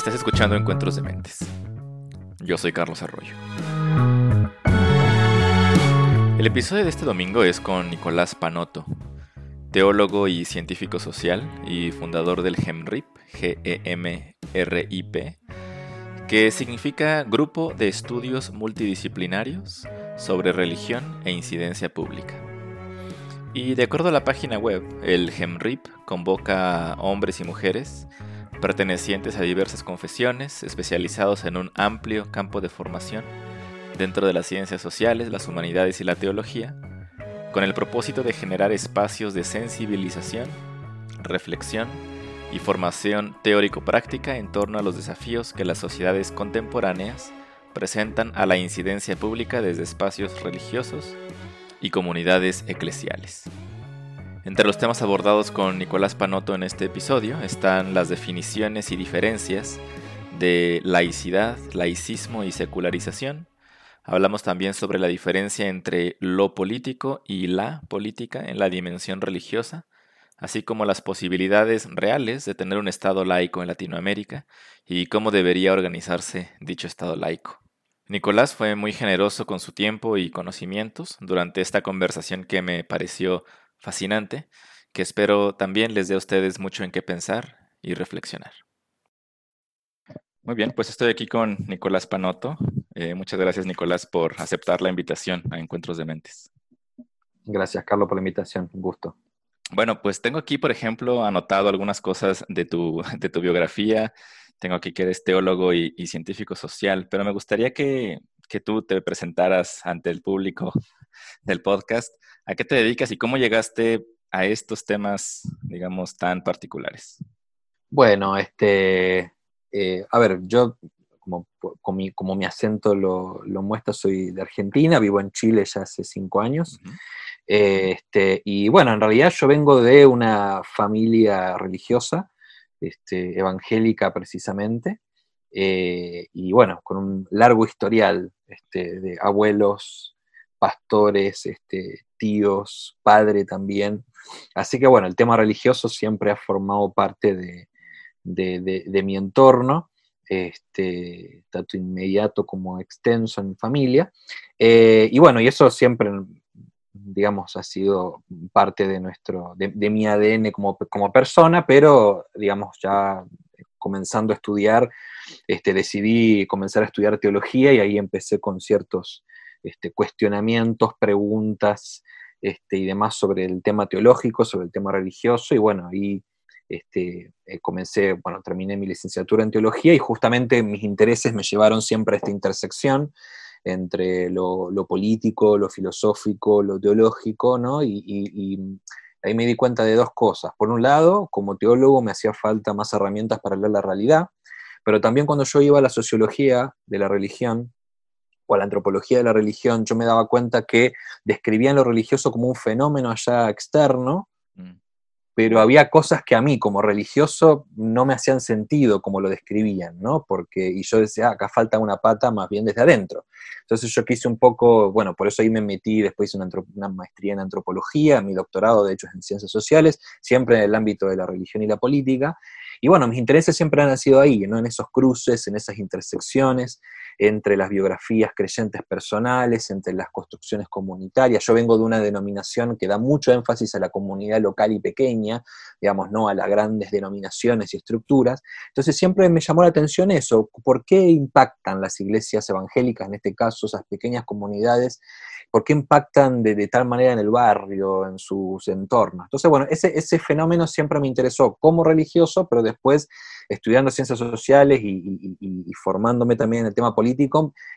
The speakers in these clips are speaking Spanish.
Estás escuchando Encuentros de Mentes. Yo soy Carlos Arroyo. El episodio de este domingo es con Nicolás Panotto, teólogo y científico social y fundador del GEMRIP, G-E-M-R-I-P, que significa Grupo de Estudios Multidisciplinarios sobre Religión e Incidencia Pública. Y de acuerdo a la página web, el GEMRIP convoca a hombres y mujeres pertenecientes a diversas confesiones, especializados en un amplio campo de formación dentro de las ciencias sociales, las humanidades y la teología, con el propósito de generar espacios de sensibilización, reflexión y formación teórico-práctica en torno a los desafíos que las sociedades contemporáneas presentan a la incidencia pública desde espacios religiosos y comunidades eclesiales. Entre los temas abordados con Nicolás Panotto en este episodio están las definiciones y diferencias de laicidad, laicismo y secularización. Hablamos también sobre la diferencia entre lo político y la política en la dimensión religiosa, así como las posibilidades reales de tener un Estado laico en Latinoamérica y cómo debería organizarse dicho Estado laico. Nicolás fue muy generoso con su tiempo y conocimientos durante esta conversación que me pareció fascinante, que espero también les dé a ustedes mucho en qué pensar y reflexionar. Muy bien, pues estoy aquí con Nicolás Panotto. Eh, muchas gracias, Nicolás, por aceptar la invitación a Encuentros de Mentes. Gracias, Carlos, por la invitación. Un gusto. Bueno, pues tengo aquí, por ejemplo, anotado algunas cosas de tu, de tu biografía. Tengo aquí que eres teólogo y, científico social, pero me gustaría que, que, tú te presentaras ante el público del podcast. ¿A qué te dedicas y cómo llegaste a estos temas, digamos, tan particulares? Bueno, este, eh, a ver, yo, como, como, mi, acento lo, muestra, soy de Argentina, vivo en Chile ya hace cinco años. este, y bueno, en realidad yo vengo de una familia religiosa, este, evangélica precisamente, eh, y bueno, con un largo historial este, de abuelos, pastores, este, tíos, padre también. Así que bueno, el tema religioso siempre ha formado parte de, de, mi entorno, este, tanto inmediato como extenso en mi familia. Eh, y bueno, y eso siempre, digamos, ha sido parte de, nuestro, de, mi ADN como, como, persona, pero, digamos, ya comenzando a estudiar, este, decidí comenzar a estudiar teología y ahí empecé con ciertos este, cuestionamientos, preguntas este, y demás sobre el tema teológico, sobre el tema religioso, y bueno, ahí este, eh, comencé, bueno, terminé mi licenciatura en teología y justamente mis intereses me llevaron siempre a esta intersección entre lo, político, lo filosófico, lo teológico, ¿no? Y, ahí me di cuenta de dos cosas. Por un lado, como teólogo me hacía falta más herramientas para leer la realidad, pero también cuando yo iba a la sociología de la religión, o a la antropología de la religión, yo me daba cuenta que describían lo religioso como un fenómeno allá externo, mm. pero había cosas que a mí como religioso no me hacían sentido como lo describían, ¿no? Porque, y yo decía, ah, acá falta una pata más bien desde adentro. Entonces yo quise un poco, bueno, por eso ahí me metí, después hice una, una maestría en antropología, mi doctorado de hecho es en ciencias sociales, siempre en el ámbito de la religión y la política, y bueno, mis intereses siempre han sido ahí, ¿no? En esos cruces, en esas intersecciones, entre las biografías creyentes personales, entre las construcciones comunitarias. Yo vengo de una denominación que da mucho énfasis a la comunidad local y pequeña, digamos, no a las grandes denominaciones y estructuras. Entonces siempre me llamó la atención eso, ¿por qué impactan las iglesias evangélicas, en este caso, esas pequeñas comunidades? ¿Por qué impactan de, tal manera en el barrio, en sus entornos? Entonces, bueno, ese, ese fenómeno siempre me interesó como religioso, pero después estudiando ciencias sociales y, formándome también en el tema político,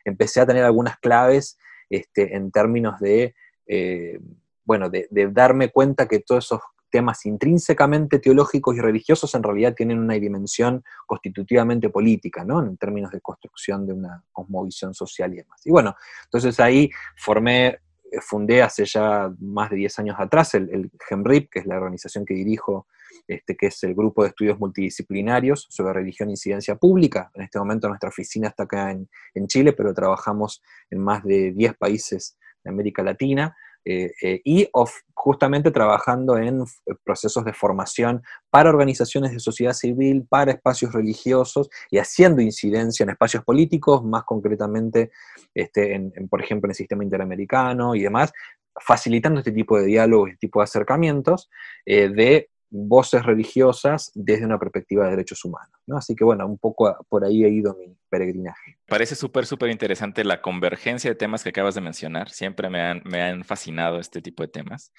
empecé a tener algunas claves este, en términos de, eh, bueno, de, darme cuenta que todos esos temas intrínsecamente teológicos y religiosos en realidad tienen una dimensión constitutivamente política, ¿no? En términos de construcción de una cosmovisión social y demás. Y bueno, entonces ahí formé eh, fundé hace ya más de 10 años atrás el, el GEMRIP, que es la organización que dirijo, este, que es el grupo de estudios multidisciplinarios sobre religión e incidencia pública. En este momento nuestra oficina está acá en, Chile, pero trabajamos en más de 10 países de América Latina. Eh, eh, y justamente trabajando en procesos de formación para organizaciones de sociedad civil, para espacios religiosos y haciendo incidencia en espacios políticos, más concretamente, este, en, por ejemplo, en el sistema interamericano y demás, facilitando este tipo de diálogos, este tipo de acercamientos eh, de voces religiosas desde una perspectiva de derechos humanos. ¿no? Así que bueno, un poco por ahí ha ido mi peregrinaje. Parece súper, súper interesante la convergencia de temas que acabas de mencionar. Siempre me han, me han fascinado este tipo de temas.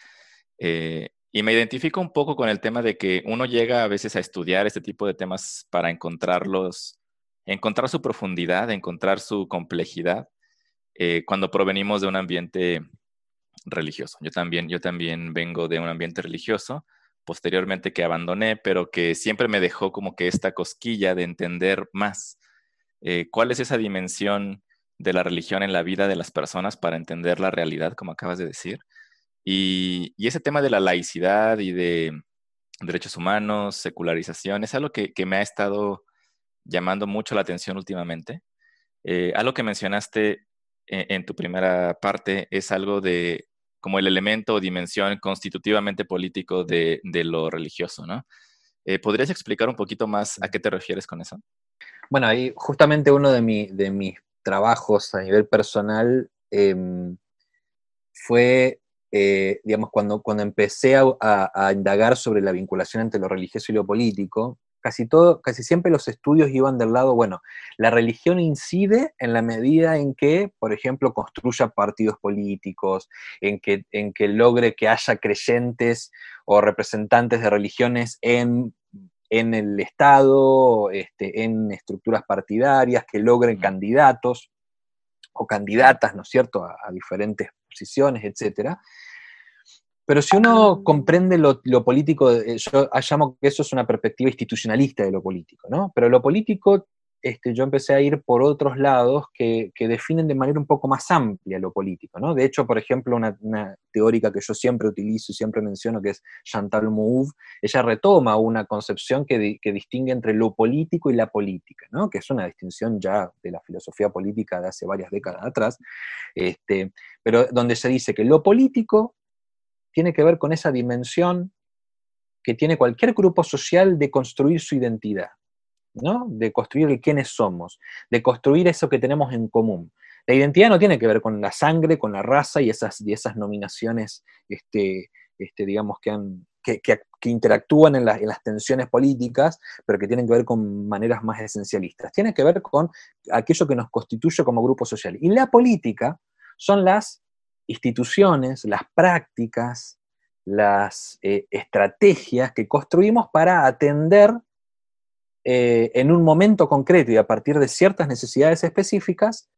Eh, y me identifico un poco con el tema de que uno llega a veces a estudiar este tipo de temas para encontrarlos, encontrar su profundidad, encontrar su complejidad, eh, cuando provenimos de un ambiente religioso. Yo también, yo también vengo de un ambiente religioso posteriormente que abandoné, pero que siempre me dejó como que esta cosquilla de entender más eh, cuál es esa dimensión de la religión en la vida de las personas para entender la realidad, como acabas de decir. Y, ese tema de la laicidad y de derechos humanos, secularización, es algo que, me ha estado llamando mucho la atención últimamente. Eh, algo que mencionaste en, en tu primera parte es algo de como el elemento o dimensión constitutivamente político de, lo religioso, ¿no? Eh, ¿Podrías explicar un poquito más a qué te refieres con eso? Bueno, justamente uno de, de mis trabajos a nivel personal em, fue, eh, digamos, cuando, cuando empecé a, indagar sobre la vinculación entre lo religioso y lo político, casi, todo, casi siempre los estudios iban del lado, bueno, la religión incide en la medida en que, por ejemplo, construya partidos políticos, en que, en que logre que haya creyentes o representantes de religiones en, en el Estado, este, en estructuras partidarias, que logren candidatos o candidatas, ¿no es cierto?, a, a diferentes posiciones, etcétera. Pero si uno comprende lo, político, eh, yo llamo que eso es una perspectiva institucionalista de lo político, ¿no? Pero lo político, este, yo empecé a ir por otros lados que, definen de manera un poco más amplia lo político, ¿no? De hecho, por ejemplo, una, teórica que yo siempre utilizo y siempre menciono, que es Chantal Mouffe, ella retoma una concepción que, distingue entre lo político y la política, ¿no? Que es una distinción ya de la filosofía política de hace varias décadas atrás, este, pero donde se dice que lo político tiene que ver con esa dimensión que tiene cualquier grupo social de construir su identidad, ¿no? De construir quiénes somos, de construir eso que tenemos en común. La identidad no tiene que ver con la sangre, con la raza y esas, esas nominaciones, este, este, digamos, que, han, que, interactúan en, en, las tensiones políticas, pero que tienen que ver con maneras más esencialistas. Tiene que ver con aquello que nos constituye como grupo social. Y la política son las instituciones, las prácticas, las eh, estrategias que construimos para atender eh, en un momento concreto y a partir de ciertas necesidades específicas,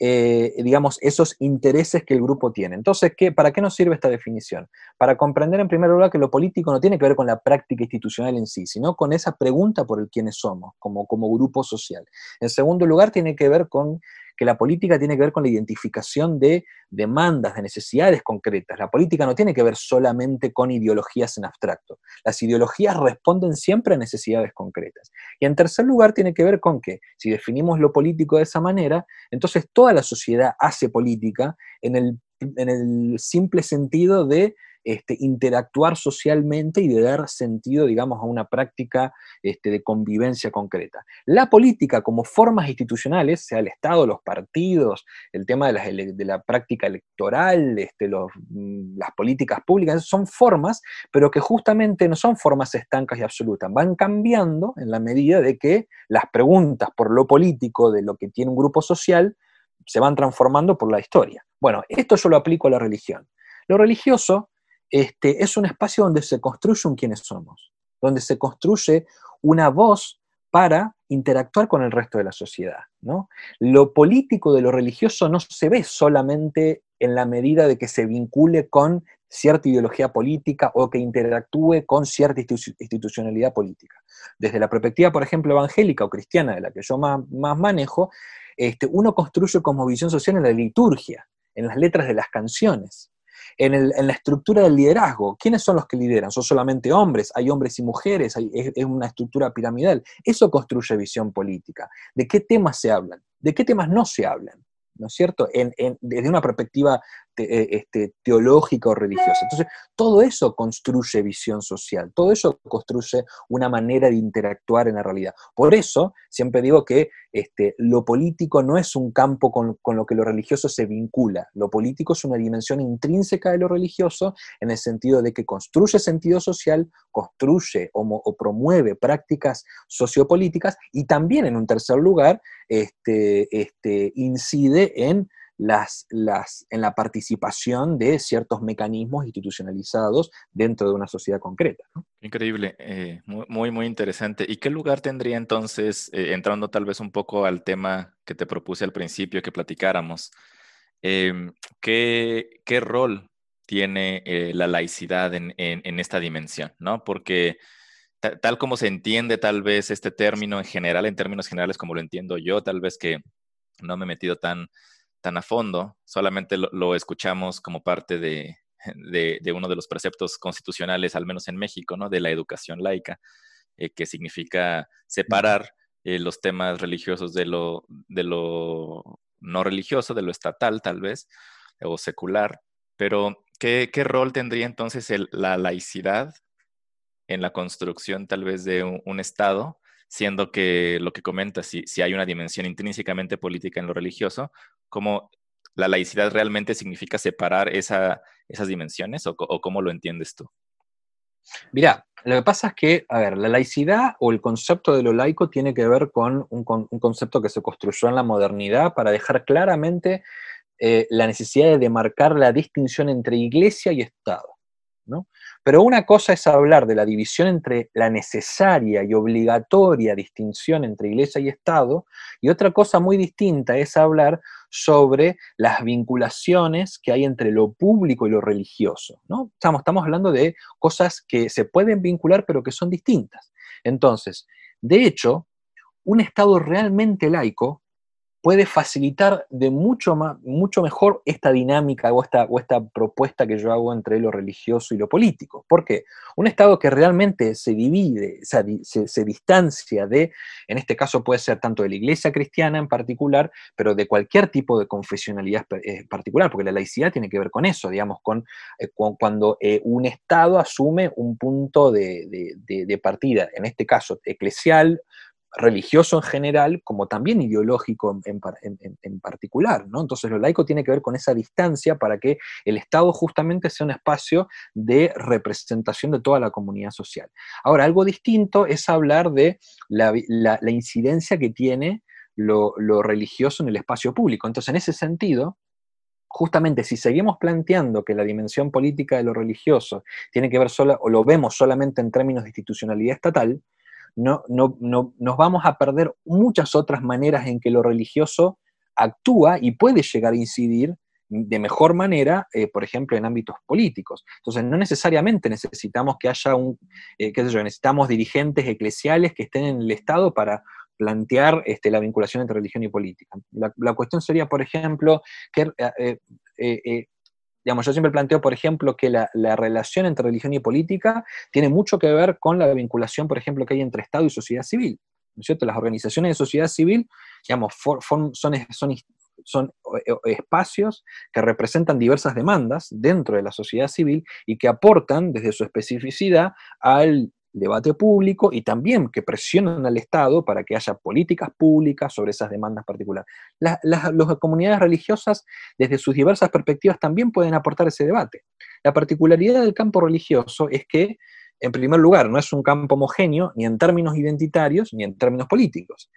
eh, digamos, esos intereses que el grupo tiene. Entonces, ¿qué, ¿para qué nos sirve esta definición? Para comprender en primer lugar que lo político no tiene que ver con la práctica institucional en sí, sino con esa pregunta por el quiénes somos, como, como grupo social. En segundo lugar, tiene que ver con que la política tiene que ver con la identificación de demandas, de necesidades concretas. La política no tiene que ver solamente con ideologías en abstracto. Las ideologías responden siempre a necesidades concretas. Y en tercer lugar, tiene que ver con que si definimos lo político de esa manera, entonces toda la sociedad hace política en el, en el simple sentido de este, interactuar socialmente y de dar sentido, digamos, a una práctica este, de convivencia concreta. La política como formas institucionales, sea el Estado, los partidos, el tema de, la práctica electoral, este, mm, las políticas públicas, son formas, pero que justamente no son formas estancas y absolutas, van cambiando en la medida de que las preguntas por lo político de lo que tiene un grupo social se van transformando por la historia. Bueno, esto yo lo aplico a la religión. Lo religioso este, es un espacio donde se construye un quiénes somos, donde se construye una voz para interactuar con el resto de la sociedad. ¿no? Lo político de lo religioso no se ve solamente en la medida de que se vincule con cierta ideología política o que interactúe con cierta institucionalidad política. Desde la perspectiva, por ejemplo, evangélica o cristiana, de la que yo más, manejo, este, uno construye como visión social en la liturgia, en las letras de las canciones en, la estructura del liderazgo. ¿Quiénes son los que lideran? ¿Son solamente hombres? ¿Hay hombres y mujeres? es, una estructura piramidal. Eso construye visión política. ¿De qué temas se hablan? ¿De qué temas no se hablan? ¿No es cierto? desde una perspectiva este, este, teológica o religiosa. Entonces, todo eso construye visión social, todo eso construye una manera de interactuar en la realidad. Por eso, siempre digo que este, lo político no es un campo con, lo que lo religioso se vincula, lo político es una dimensión intrínseca de lo religioso en el sentido de que construye sentido social, construye o, promueve prácticas sociopolíticas y también, en un tercer lugar, este, este, incide en las, las, en la participación de ciertos mecanismos institucionalizados dentro de una sociedad concreta. Increíble, eh, muy, muy interesante. ¿Y qué lugar tendría entonces, eh, entrando tal vez un poco al tema que te propuse al principio que platicáramos, em, ¿qué, ¿qué, rol tiene eh, la laicidad en, en, esta dimensión? ¿no? Porque tal como se entiende tal vez este término en general, en términos generales como lo entiendo yo, tal vez que no me he metido tan tan a fondo, solamente lo, escuchamos como parte de, uno de los preceptos constitucionales, al menos en México, ¿no? de la educación laica, eh, que significa separar eh, los temas religiosos de lo, de lo no religioso, de lo estatal tal vez, o secular. Pero, ¿qué, rol tendría entonces la laicidad en la construcción tal vez de un Estado siendo que lo que comenta, si, si hay una dimensión intrínsecamente política en lo religioso, ¿cómo la laicidad realmente significa separar esa, esas dimensiones o, cómo lo entiendes tú? Mira, lo que pasa es que, a ver, la laicidad o el concepto de lo laico tiene que ver con un, concepto que se construyó en la modernidad para dejar claramente eh, la necesidad de demarcar la distinción entre iglesia y Estado. ¿no? Pero una cosa es hablar de la división entre la necesaria y obligatoria distinción entre iglesia y Estado, y otra cosa muy distinta es hablar sobre las vinculaciones que hay entre lo público y lo religioso. ¿no? Estamos, estamos hablando de cosas que se pueden vincular pero que son distintas. Entonces, de hecho, un Estado realmente laico puede facilitar de mucho, más, mucho mejor esta dinámica o esta, o esta propuesta que yo hago entre lo religioso y lo político. ¿Por qué? Un Estado que realmente se divide, se, se, distancia de, en este caso puede ser tanto de la iglesia cristiana en particular, pero de cualquier tipo de confesionalidad eh, particular, porque la laicidad tiene que ver con eso, digamos, con, eh, cuando eh, un Estado asume un punto de partida, en este caso eclesial, religioso en general, como también ideológico en, particular. ¿no? Entonces lo laico tiene que ver con esa distancia para que el Estado justamente sea un espacio de representación de toda la comunidad social. Ahora, algo distinto es hablar de la, incidencia que tiene lo, religioso en el espacio público. Entonces, en ese sentido, justamente si seguimos planteando que la dimensión política de lo religioso tiene que ver solo, o lo vemos solamente en términos de institucionalidad estatal, no, no, no, nos vamos a perder muchas otras maneras en que lo religioso actúa y puede llegar a incidir de mejor manera, eh, por ejemplo, en ámbitos políticos. Entonces, no necesariamente necesitamos que haya un, eh, qué sé yo, necesitamos dirigentes eclesiales que estén en el Estado para plantear este, la vinculación entre religión y política. La, cuestión sería, por ejemplo, que eh, Digamos, yo siempre planteo, por ejemplo, que la, relación entre religión y política tiene mucho que ver con la vinculación, por ejemplo, que hay entre Estado y sociedad civil. ¿no es cierto? Las organizaciones de sociedad civil, digamos, son, son, son eh, espacios que representan diversas demandas dentro de la sociedad civil y que aportan desde su especificidad al debate público y también que presionan al Estado para que haya políticas públicas sobre esas demandas particulares. Las, comunidades religiosas, desde sus diversas perspectivas, también pueden aportar ese debate. La particularidad del campo religioso es que, en primer lugar, no es un campo homogéneo ni en términos identitarios ni en términos políticos.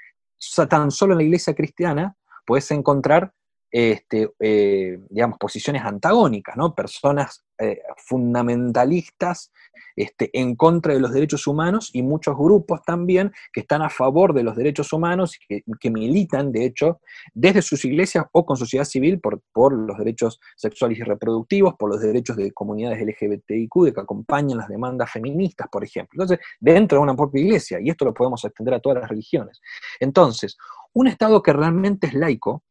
tan solo en la iglesia cristiana puedes encontrar este, eh, digamos, posiciones antagónicas. Personas eh, fundamentalistas este, en contra de los derechos humanos y muchos grupos también que están a favor de los derechos humanos y que, militan, de hecho, desde sus iglesias o con sociedad civil por, por los derechos sexuales y reproductivos, por los derechos de comunidades LGBTIQ, de que acompañan las demandas feministas, por ejemplo. Entonces, dentro de una propia iglesia, y esto lo podemos extender a todas las religiones. Entonces, un Estado que realmente es laico,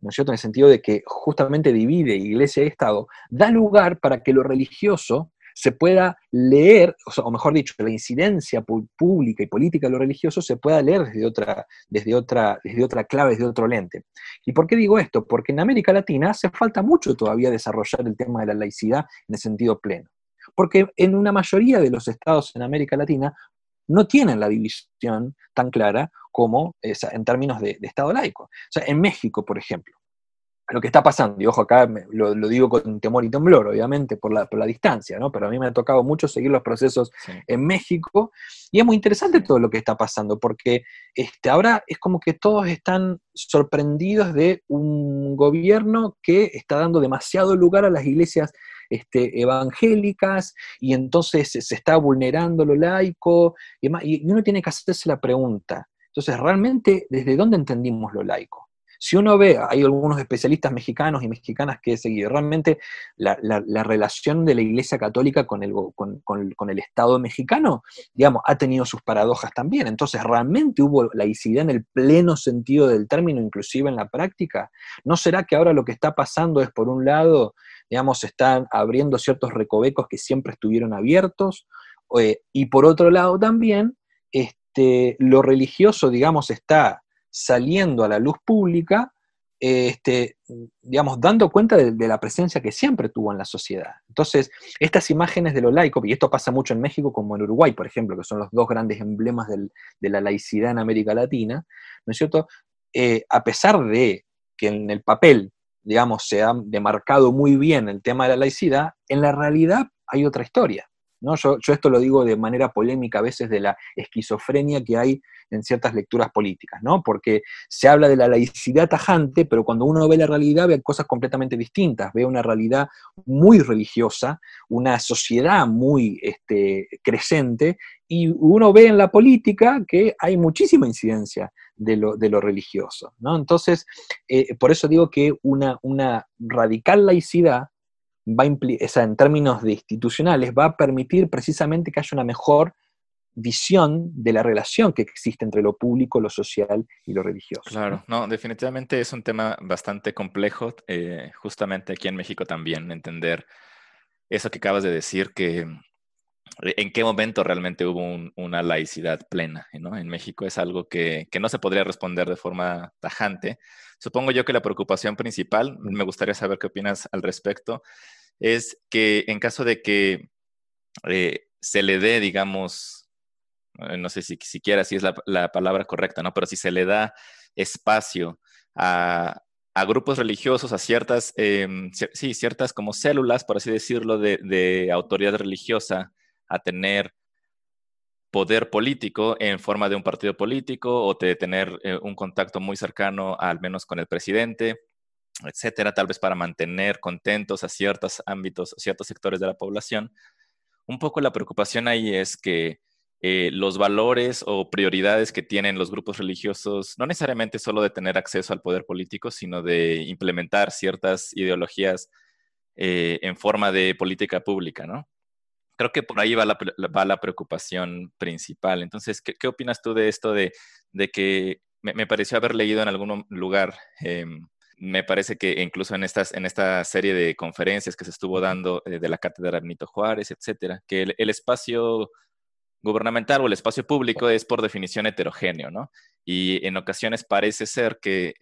¿no es cierto? En el sentido de que justamente divide iglesia y Estado, da lugar para que lo religioso se pueda leer, o, mejor dicho, la incidencia pública y política de lo religioso se pueda leer desde otra, desde, otra, desde otra clave, desde otro lente. ¿Y por qué digo esto? Porque en América Latina hace falta mucho todavía desarrollar el tema de la laicidad en el sentido pleno. Porque en una mayoría de los estados en América Latina no tienen la división tan clara como esa, en términos de, de Estado laico. O sea, en México, por ejemplo, lo que está pasando, y ojo, acá lo, digo con temor y temblor, obviamente, por la, por la, distancia, ¿no? Pero a mí me ha tocado mucho seguir los procesos en México, y es muy interesante todo lo que está pasando, porque este, ahora es como que todos están sorprendidos de un gobierno que está dando demasiado lugar a las iglesias este, evangélicas, y entonces se está vulnerando lo laico, y, y uno tiene que hacerse la pregunta, entonces, ¿realmente desde dónde entendimos lo laico? Si uno ve, hay algunos especialistas mexicanos y mexicanas que he seguido, realmente la, relación de la Iglesia Católica con el, con, el, Estado mexicano, digamos, ha tenido sus paradojas también. Entonces, ¿realmente hubo laicidad en el pleno sentido del término, inclusive en la práctica? ¿No será que ahora lo que está pasando es, por un lado, digamos, están abriendo ciertos recovecos que siempre estuvieron abiertos? Eh, y por otro lado también, este, lo religioso, digamos, está saliendo a la luz pública, este, digamos, dando cuenta de, la presencia que siempre tuvo en la sociedad. Entonces, estas imágenes de lo laico, y esto pasa mucho en México como en Uruguay, por ejemplo, que son los dos grandes emblemas de la laicidad en América Latina, ¿no es cierto? Eh, a pesar de que en el papel, digamos, se ha demarcado muy bien el tema de la laicidad, en la realidad hay otra historia. ¿No? Yo, yo, esto lo digo de manera polémica a veces de la esquizofrenia que hay en ciertas lecturas políticas, ¿no? Porque se habla de la laicidad tajante, pero cuando uno ve la realidad ve cosas completamente distintas, ve una realidad muy religiosa, una sociedad muy este, creciente, y uno ve en la política que hay muchísima incidencia de lo, de lo religioso, ¿no? Entonces, eh, por eso digo que una, una radical laicidad va a en términos de institucionales, va a permitir precisamente que haya una mejor visión de la relación que existe entre lo público, lo social y lo religioso. Claro, no, definitivamente es un tema bastante complejo, eh, justamente aquí en México también, entender eso que acabas de decir, que eh, en qué momento realmente hubo una laicidad plena. En México es algo que, que, no se podría responder de forma tajante. Supongo yo que la preocupación principal, me gustaría saber qué opinas al respecto, es que en caso de que eh, se le dé, digamos, eh, no sé si siquiera si es la, palabra correcta, ¿no? Pero si se le da espacio a, grupos religiosos, a ciertas, em, sí, ciertas como células, por así decirlo, de, autoridad religiosa, a tener poder político en forma de un partido político o de tener eh, un contacto muy cercano, al menos con el presidente, etcétera, tal vez para mantener contentos a ciertos ámbitos, ciertos sectores de la población. Un poco la preocupación ahí es que eh, los valores o prioridades que tienen los grupos religiosos, no necesariamente solo de tener acceso al poder político, sino de implementar ciertas ideologías eh, en forma de política pública, ¿no? Creo que por ahí va la, va la preocupación principal. Entonces, ¿qué, opinas tú de esto de, que me, pareció haber leído en algún lugar? Em, me parece que incluso en, estas, en esta serie de conferencias que se estuvo dando eh, de la cátedra Benito Juárez, etcétera, que el espacio gubernamental o el espacio público es por definición heterogéneo, ¿no? Y en ocasiones parece ser que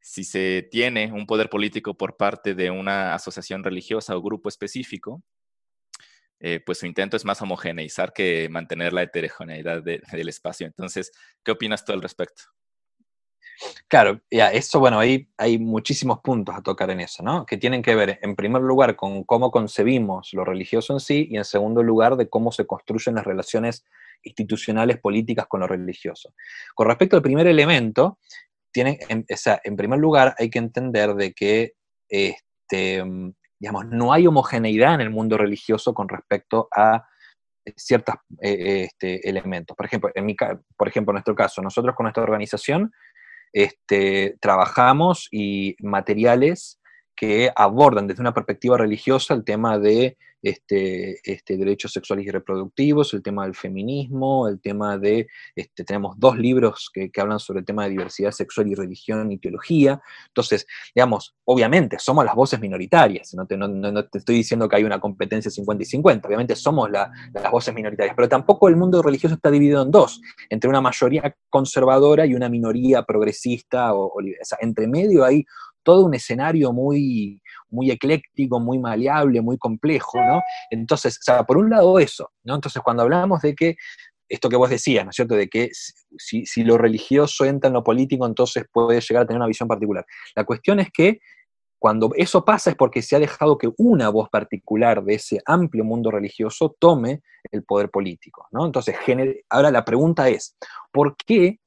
si se tiene un poder político por parte de una asociación religiosa o grupo específico, eh, pues su intento es más homogeneizar que mantener la heterogeneidad del espacio. Entonces, ¿qué opinas tú al respecto? Claro, ya, eso, bueno, hay muchísimos puntos a tocar en eso, ¿no? Que tienen que ver, en primer lugar, con cómo concebimos lo religioso en sí, y en segundo lugar, de cómo se construyen las relaciones institucionales políticas con lo religioso. Con respecto al primer elemento, tienen, en, en primer lugar, hay que entender de que, este, digamos, no hay homogeneidad en el mundo religioso con respecto a ciertos eh, este, elementos. Por ejemplo, en mi, por ejemplo, en nuestro caso, nosotros con nuestra organización este, trabajamos y materiales que abordan desde una perspectiva religiosa el tema de este, este, derechos sexuales y reproductivos, el tema del feminismo, el tema de, este, tenemos dos libros que, hablan sobre el tema de diversidad sexual y religión y teología. Entonces, digamos, obviamente somos las voces minoritarias, no te, estoy diciendo que hay una competencia 50 y 50, obviamente somos las voces minoritarias, pero tampoco el mundo religioso está dividido en dos, entre una mayoría conservadora y una minoría progresista, o, o sea, entre medio hay todo un escenario muy, muy ecléctico, muy maleable, muy complejo, ¿no? Entonces, o sea, por un lado eso, ¿no? Entonces, cuando hablamos de que, esto que vos decías, ¿no es cierto?, de que si, si lo religioso entra en lo político, entonces puede llegar a tener una visión particular. La cuestión es que cuando eso pasa es porque se ha dejado que una voz particular de ese amplio mundo religioso tome el poder político, ¿no? Entonces, ahora la pregunta es, ¿por qué?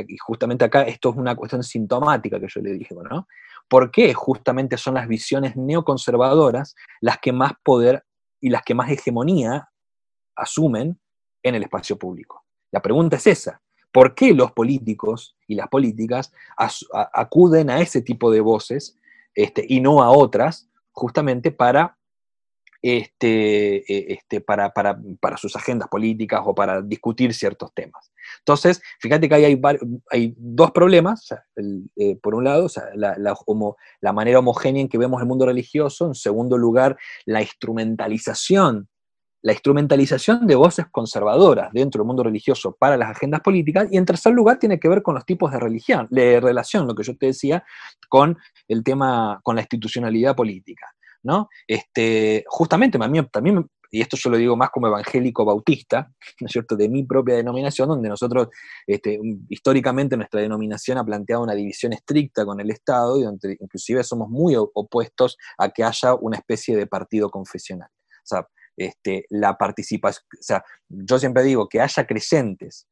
Y justamente acá esto es una cuestión sintomática que yo le dije, ¿no? ¿Por qué justamente son las visiones neoconservadoras las que más poder y las que más hegemonía asumen en el espacio público? La pregunta es esa. ¿Por qué los políticos y las políticas acuden a ese tipo de voces este, y no a otras, justamente para este, eh, este, para, sus agendas políticas o para discutir ciertos temas. Entonces, fíjate que ahí hay, hay dos problemas. Eh, por un lado, la, la, manera homogénea en que vemos el mundo religioso. En segundo lugar, la instrumentalización, la instrumentalización de voces conservadoras dentro del mundo religioso para las agendas políticas. Y en tercer lugar, tiene que ver con los tipos de religión, de relación, lo que yo te decía, con el tema, con la institucionalidad política. Este, justamente, también, y esto yo lo digo más como evangélico bautista, ¿no es cierto?, de mi propia denominación, donde nosotros, este, históricamente nuestra denominación ha planteado una división estricta con el Estado, y donde inclusive somos muy opuestos a que haya una especie de partido confesional. O sea, este, la participación, o sea, yo siempre digo que haya creyentes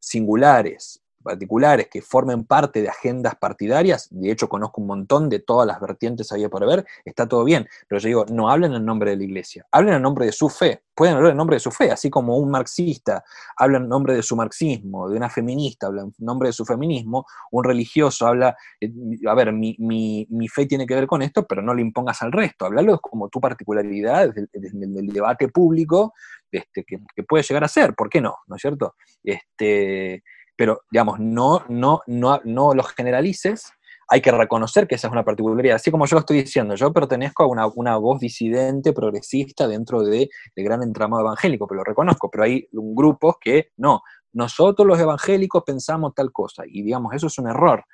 singulares, particulares que formen parte de agendas partidarias, de hecho conozco un montón de todas las vertientes había por ver, está todo bien, pero yo digo, no hablen en nombre de la iglesia, hablen en nombre de su fe, pueden hablar en nombre de su fe, así como un marxista habla en nombre de su marxismo, de una feminista habla en nombre de su feminismo, un religioso habla, eh, a ver, mi, fe tiene que ver con esto, pero no le impongas al resto, hablalo como tu particularidad desde, el debate público este, que, que, puede llegar a ser, ¿por qué no? ¿No es cierto? Este, pero digamos, no, no, no, no los generalices, hay que reconocer que esa es una particularidad. Así como yo lo estoy diciendo, yo pertenezco a una, voz disidente, progresista dentro del de gran entramado evangélico, pero lo reconozco, pero hay grupos que no, nosotros los evangélicos pensamos tal cosa, y digamos, eso es un error.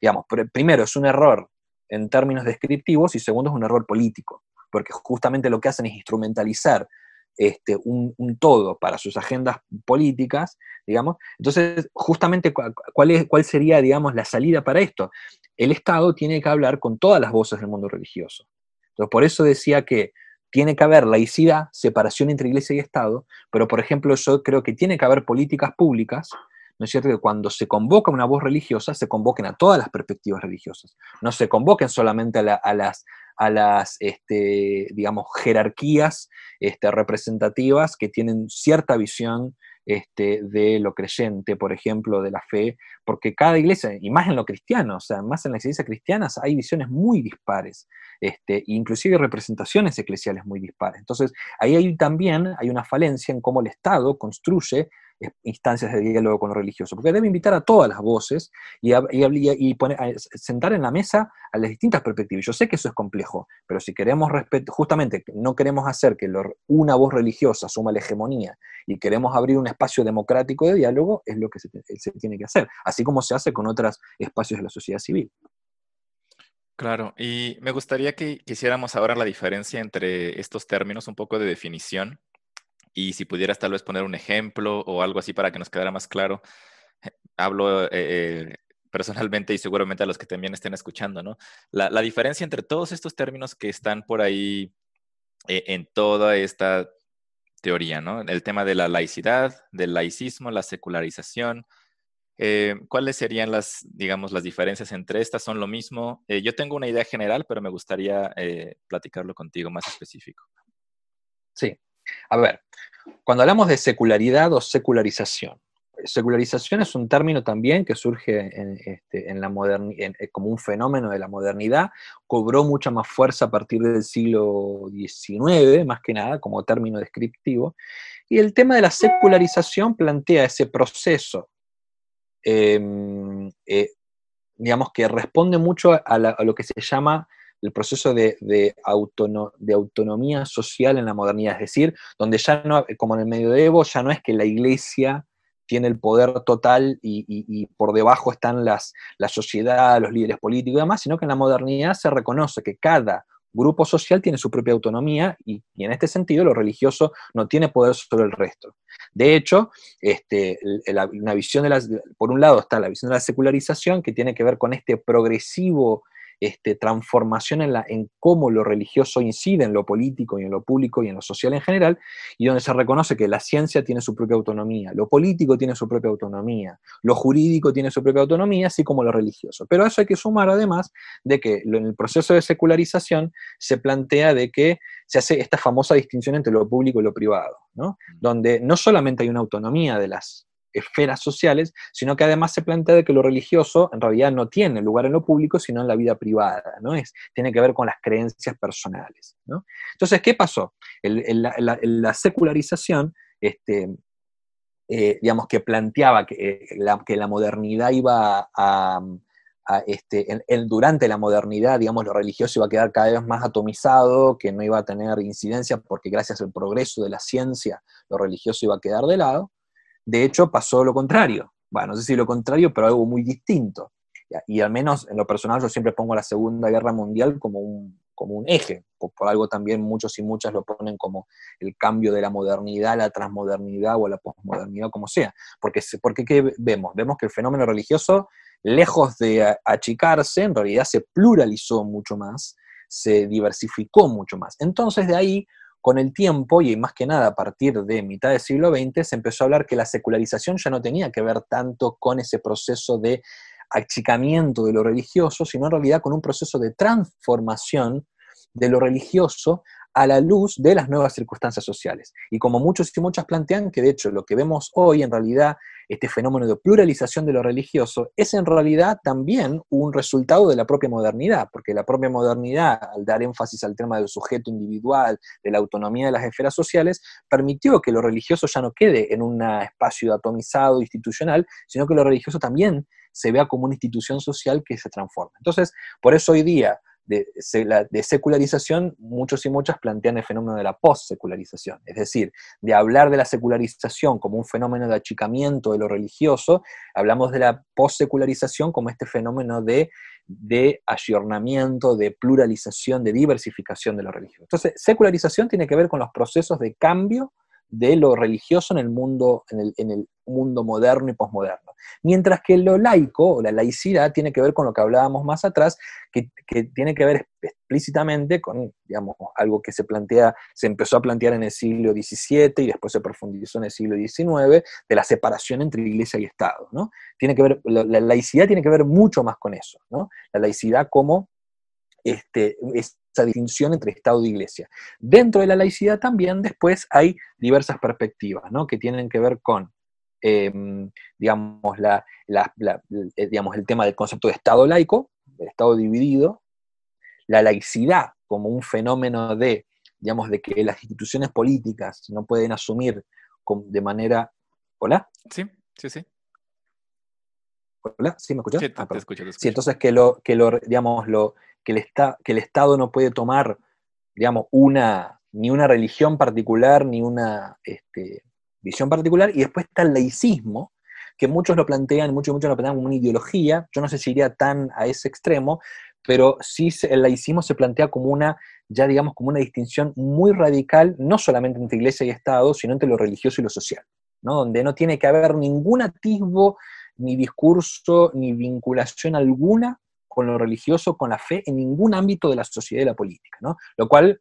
Digamos, primero es un error en términos descriptivos y segundo es un error político, porque justamente lo que hacen es instrumentalizar este, un, todo para sus agendas políticas, digamos. Entonces, justamente, ¿cuál, es, ¿cuál sería, digamos, la salida para esto? El Estado tiene que hablar con todas las voces del mundo religioso. Entonces, por eso decía que tiene que haber laicidad, separación entre iglesia y Estado, pero, por ejemplo, yo creo que tiene que haber políticas públicas ¿no es cierto? Que cuando se convoca una voz religiosa, se convoquen a todas las perspectivas religiosas. No se convoquen solamente a, las, a las este, digamos, jerarquías este, representativas que tienen cierta visión este, de lo creyente, por ejemplo, de la fe, porque cada iglesia, y más en lo cristiano, o sea, más en las iglesias cristianas, hay visiones muy dispares, este, inclusive representaciones eclesiales muy dispares. Entonces, ahí también hay una falencia en cómo el Estado construye instancias de diálogo con lo religioso, porque debe invitar a todas las voces y, y, sentar en la mesa a las distintas perspectivas. Yo sé que eso es complejo, pero si queremos justamente no queremos hacer que una voz religiosa suma la hegemonía y queremos abrir un espacio democrático de diálogo, es lo que se, se tiene que hacer, así como se hace con otros espacios de la sociedad civil. Claro, y me gustaría que quisiéramos ahora la diferencia entre estos términos, un poco de definición, y si pudieras tal vez poner un ejemplo o algo así para que nos quedara más claro. Hablo eh, eh, personalmente y seguramente a los que también estén escuchando, ¿no? La, diferencia entre todos estos términos que están por ahí eh, en toda esta teoría, ¿no? El tema de la laicidad, del laicismo, la secularización. ¿Cuáles serían las, digamos, las diferencias entre estas? ¿Son lo mismo? yo tengo una idea general, pero me gustaría platicarlo contigo más específico. Sí, a ver, cuando hablamos de secularidad o secularización, secularización es un término también que surge en, este, eh, como un fenómeno de la modernidad, cobró mucha más fuerza a partir del siglo XIX, más que nada, como término descriptivo, y el tema de la secularización plantea ese proceso, em, eh, digamos, que responde mucho a, lo que se llama el proceso de, de, autonomía social en la modernidad, es decir, donde ya no, como en el medioevo, ya no es que la iglesia tiene el poder total y, por debajo están las, la sociedad, los líderes políticos y demás, sino que en la modernidad se reconoce que cada grupo social tiene su propia autonomía y, en este sentido lo religioso no tiene poder sobre el resto. De hecho, este, una visión de las, por un lado está la visión de la secularización que tiene que ver con este progresivo este, transformación en, la, en cómo lo religioso incide en lo político y en lo público y en lo social en general, y donde se reconoce que la ciencia tiene su propia autonomía, lo político tiene su propia autonomía, lo jurídico tiene su propia autonomía, así como lo religioso. Pero a eso hay que sumar además de que en el proceso de secularización se plantea de que se hace esta famosa distinción entre lo público y lo privado, ¿no? Mm. donde no solamente hay una autonomía de las esferas sociales, sino que además se plantea de que lo religioso en realidad no tiene lugar en lo público, sino en la vida privada, ¿no? Es, tiene que ver con las creencias personales, Entonces, ¿qué pasó? la, secularización, este, eh, digamos, que planteaba que, eh, la, que la modernidad iba a, este, durante la modernidad, digamos, lo religioso iba a quedar cada vez más atomizado, que no iba a tener incidencia porque gracias al progreso de la ciencia lo religioso iba a quedar de lado. De hecho, pasó lo contrario. Bueno, no sé si lo contrario, pero algo muy distinto. Y al menos en lo personal yo siempre pongo la Segunda Guerra Mundial como un, como un eje. Por, algo también muchos y muchas lo ponen como el cambio de la modernidad a la transmodernidad o la posmodernidad, como sea. Porque, porque ¿qué vemos? Vemos que el fenómeno religioso, lejos de achicarse, en realidad se pluralizó mucho más, se diversificó mucho más. Entonces de ahí con el tiempo, y más que nada a partir de mitad del siglo XX, se empezó a hablar que la secularización ya no tenía que ver tanto con ese proceso de achicamiento de lo religioso, sino en realidad con un proceso de transformación de lo religioso a la luz de las nuevas circunstancias sociales. Y como muchos y muchas plantean que de hecho lo que vemos hoy en realidad, este fenómeno de pluralización de lo religioso, es en realidad también un resultado de la propia modernidad, porque la propia modernidad, al dar énfasis al tema del sujeto individual, de la autonomía de las esferas sociales, permitió que lo religioso ya no quede en un espacio atomizado, institucional, sino que lo religioso también se vea como una institución social que se transforma. Entonces, por eso hoy día de, de, secularización, muchos y muchas plantean el fenómeno de la post-secularización, es decir, de hablar de la secularización como un fenómeno de achicamiento de lo religioso, hablamos de la post-secularización como este fenómeno de, de ayornamiento, de pluralización, de diversificación de lo religioso. Entonces, secularización tiene que ver con los procesos de cambio de lo religioso en el mundo, en el, en el mundo moderno y posmoderno. Mientras que lo laico o la laicidad tiene que ver con lo que hablábamos más atrás, que, tiene que ver explícitamente con, digamos, algo que se plantea, se empezó a plantear en el siglo XVII y después se profundizó en el siglo XIX, de la separación entre iglesia y Estado, ¿no? Tiene que ver, la, laicidad tiene que ver mucho más con eso, ¿no? La laicidad como este, esa distinción entre Estado e Iglesia. Dentro de la laicidad también después hay diversas perspectivas, ¿no? Que tienen que ver con Em, digamos, la, eh, el tema del concepto de Estado laico, el Estado dividido, la laicidad como un fenómeno de, digamos, de que las instituciones políticas no pueden asumir de manera... ¿Hola? Sí, sí, sí. ¿Hola? ¿Sí me escuchas? Sí, te, ah, escucho, Sí, entonces que lo, que lo, digamos, lo, que el, que el Estado no puede tomar, digamos, una, ni una religión particular, ni una, este, visión particular, y después está el laicismo, que muchos lo plantean, muchos, muchos lo plantean como una ideología, yo no sé si iría tan a ese extremo, pero sí el laicismo se plantea como una, ya digamos, como una distinción muy radical, no solamente entre iglesia y Estado, sino entre lo religioso y lo social, ¿no? donde no tiene que haber ningún atisbo, ni discurso, ni vinculación alguna con lo religioso, con la fe, en ningún ámbito de la sociedad y la política, ¿no? Lo cual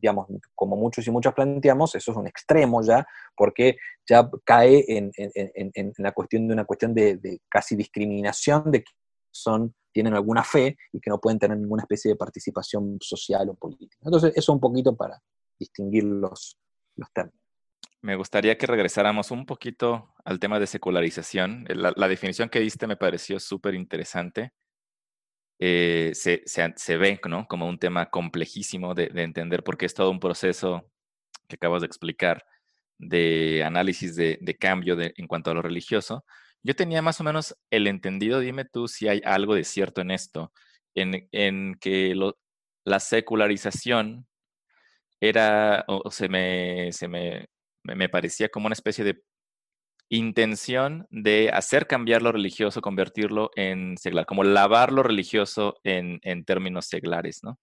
digamos, como muchos y muchas planteamos, eso es un extremo ya, porque ya cae en, la cuestión de una cuestión de, casi discriminación de que son, tienen alguna fe y que no pueden tener ninguna especie de participación social o política. Entonces, eso un poquito para distinguir los, los términos. Me gustaría que regresáramos un poquito al tema de secularización, la, definición que diste me pareció súper interesante. Eh, se, se, ve ¿no? como un tema complejísimo de, entender porque es todo un proceso que acabas de explicar de análisis de, cambio en cuanto a lo religioso. Yo tenía más o menos el entendido, dime tú si hay algo de cierto en esto, en, en que la secularización era, o, se, me, se me, me parecía como una especie de intención de hacer cambiar lo religioso, convertirlo en seglar, como lavar lo religioso en, términos seglares, ¿no?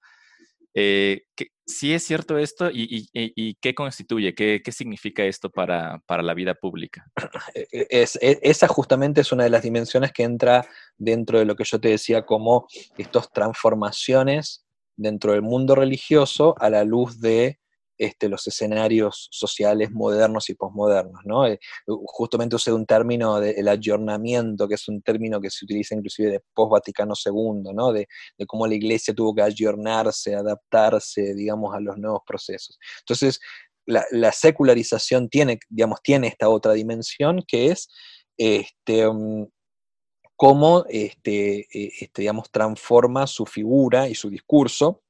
Eh, ¿Sí es cierto esto y, qué constituye, qué, significa esto para, la vida pública? E, e, es, e, esa justamente es una de las dimensiones que entra dentro de lo que yo te decía como estas transformaciones dentro del mundo religioso a la luz de este, los escenarios sociales modernos y posmodernos. ¿no? Eh, justamente usé un término del ayornamiento, que es un término que se utiliza inclusive de post-Vaticano II, de, cómo la iglesia tuvo que ayornarse, adaptarse, digamos, a los nuevos procesos. Entonces, la, secularización tiene, digamos, tiene esta otra dimensión que es este, mm, cómo este, este, digamos, transforma su figura y su discurso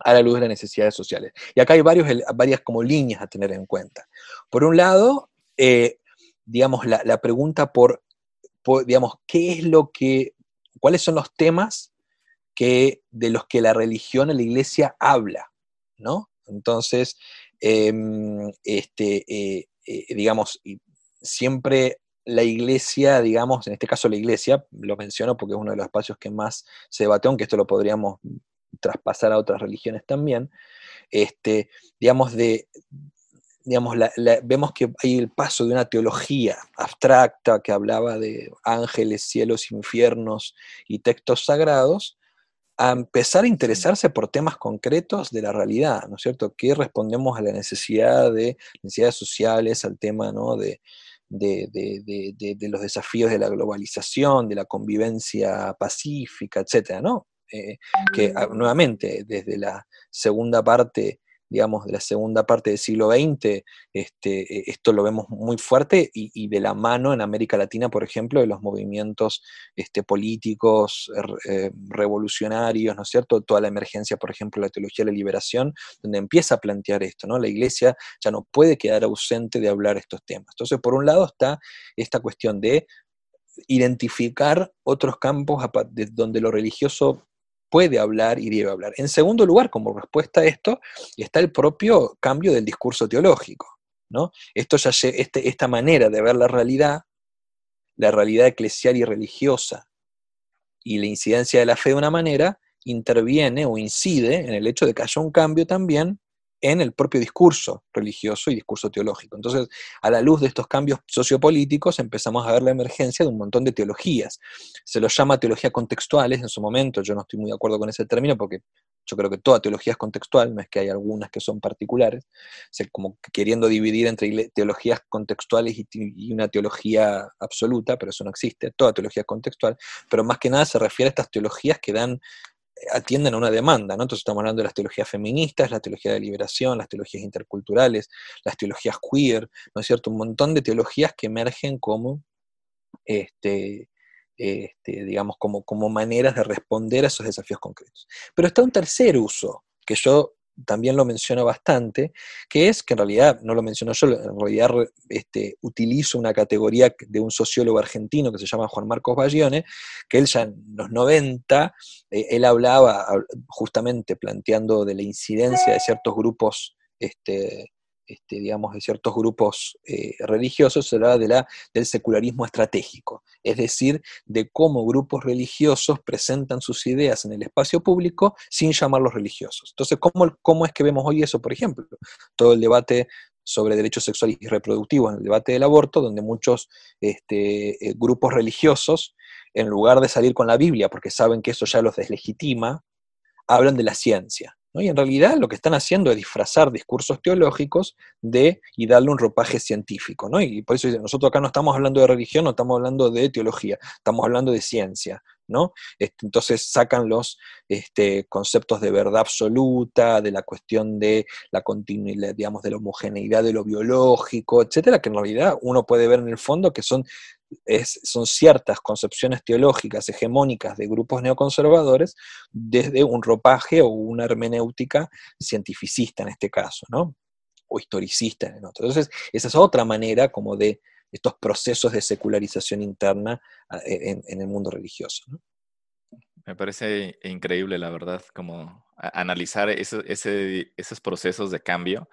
a la luz de las necesidades sociales. Y acá hay varios, varias como líneas a tener en cuenta. Por un lado, eh, digamos, la, pregunta por, digamos, ¿qué es lo que, cuáles son los temas que, de los que la religión o la iglesia habla? ¿no? Entonces, em, este, eh, eh, digamos, siempre la iglesia, digamos, en este caso la iglesia, lo menciono porque es uno de los espacios que más se debate, aunque esto lo podríamos traspasar a otras religiones también, este, digamos, de, digamos vemos que hay el paso de una teología abstracta que hablaba de ángeles, cielos, infiernos y textos sagrados, a empezar a interesarse por temas concretos de la realidad, ¿no es cierto? Que respondemos a la necesidad de necesidades sociales, al tema ¿no? de, de, de, los desafíos de la globalización, de la convivencia pacífica, etcétera, ¿no? Eh, que ah, nuevamente desde la segunda parte, digamos, de la segunda parte del siglo XX, este, e, esto lo vemos muy fuerte y, de la mano en América Latina, por ejemplo, de los movimientos este, políticos eh, revolucionarios, ¿no es cierto? Toda la emergencia, por ejemplo, la teología de la liberación, donde empieza a plantear esto, ¿no? La iglesia ya no puede quedar ausente de hablar estos temas. Entonces, por un lado está esta cuestión de identificar otros campos donde lo religioso puede hablar y debe hablar. En segundo lugar, como respuesta a esto, está el propio cambio del discurso teológico. ¿no? Esto ya, este, esta manera de ver la realidad, la realidad eclesial y religiosa, y la incidencia de la fe de una manera, interviene o incide en el hecho de que haya un cambio también en el propio discurso religioso y discurso teológico. Entonces, a la luz de estos cambios sociopolíticos, empezamos a ver la emergencia de un montón de teologías. Se los llama teología contextuales en su momento, yo no estoy muy de acuerdo con ese término porque yo creo que toda teología es contextual, no es que hay algunas que son particulares, como queriendo dividir entre teologías contextuales y, una teología absoluta, pero eso no existe, toda teología es contextual, pero más que nada se refiere a estas teologías que dan atienden a una demanda, ¿no? Entonces estamos hablando de las teologías feministas, la teología de liberación, las teologías interculturales, las teologías queer, ¿no es cierto? Un montón de teologías que emergen como, este, este, digamos, como, como maneras de responder a esos desafíos concretos. Pero está un tercer uso, que yo también lo menciono bastante, que es que en realidad, no lo menciono yo, en realidad este, utilizo una categoría de un sociólogo argentino que se llama Juan Marcos Baglione, que él ya en los 90, eh, él hablaba justamente planteando de la incidencia de ciertos grupos este, este, digamos, de ciertos grupos eh, religiosos, se habla de la, del secularismo estratégico, es decir, de cómo grupos religiosos presentan sus ideas en el espacio público sin llamarlos religiosos. Entonces, ¿cómo, cómo es que vemos hoy eso, por ejemplo? Todo el debate sobre derechos sexuales y reproductivos en el debate del aborto, donde muchos este, eh, grupos religiosos, en lugar de salir con la Biblia, porque saben que eso ya los deslegitima, hablan de la ciencia. Y en realidad lo que están haciendo es disfrazar discursos teológicos de, y darle un ropaje científico. ¿no? Y por eso nosotros acá no estamos hablando de religión, no estamos hablando de teología, estamos hablando de ciencia. ¿No? Entonces sacan los este, conceptos de verdad absoluta, de la cuestión de la continuidad, digamos, de la homogeneidad de lo biológico, etcétera, que en realidad uno puede ver en el fondo que son, son ciertas concepciones teológicas hegemónicas de grupos neoconservadores desde un ropaje o una hermenéutica cientificista en este caso, ¿no? O historicista en otro. Entonces, esa es otra manera como de estos procesos de secularización interna ah, e, en, el mundo religioso. Me parece increíble, la verdad, como analizar esos procesos de cambio,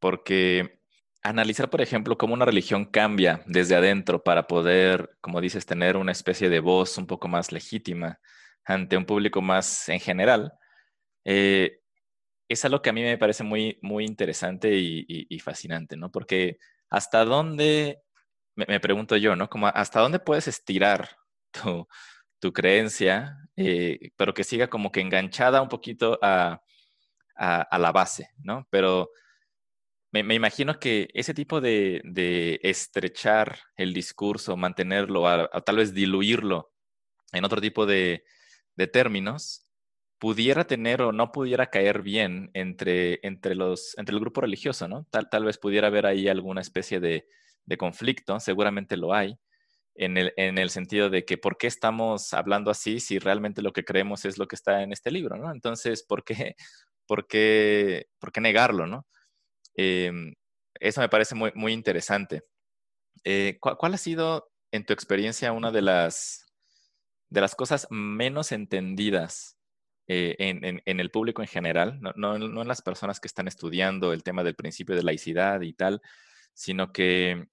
porque analizar, por ejemplo, cómo una religión cambia desde adentro para poder, como dices, tener una especie de voz un poco más legítima ante un público más en general, eh, es algo que a mí me parece muy, muy interesante y, y fascinante, ¿no? Porque hasta dónde me, pregunto yo, ¿no? Como hasta dónde puedes estirar tu, tu creencia, eh, pero que siga como que enganchada un poquito a, a, la base, ¿no? Pero me, imagino que ese tipo de, de, estrechar el discurso, mantenerlo, tal vez diluirlo en otro tipo de, de términos, pudiera tener o no pudiera caer bien entre, entre, los, entre el grupo religioso, ¿no? Tal, tal vez pudiera haber ahí alguna especie de, de conflicto, seguramente lo hay, en el, en el, sentido de que por qué estamos hablando así si realmente lo que creemos es lo que está en este libro, ¿no? Entonces, ¿por qué, por qué, por qué negarlo, ¿no? Em, eso me parece muy, muy interesante. Eh, ¿cuál, ha sido, en tu experiencia, una de las, de las cosas menos entendidas eh, en, en, el público en general, no, no, no, en las personas que están estudiando el tema del principio de laicidad y tal, sino que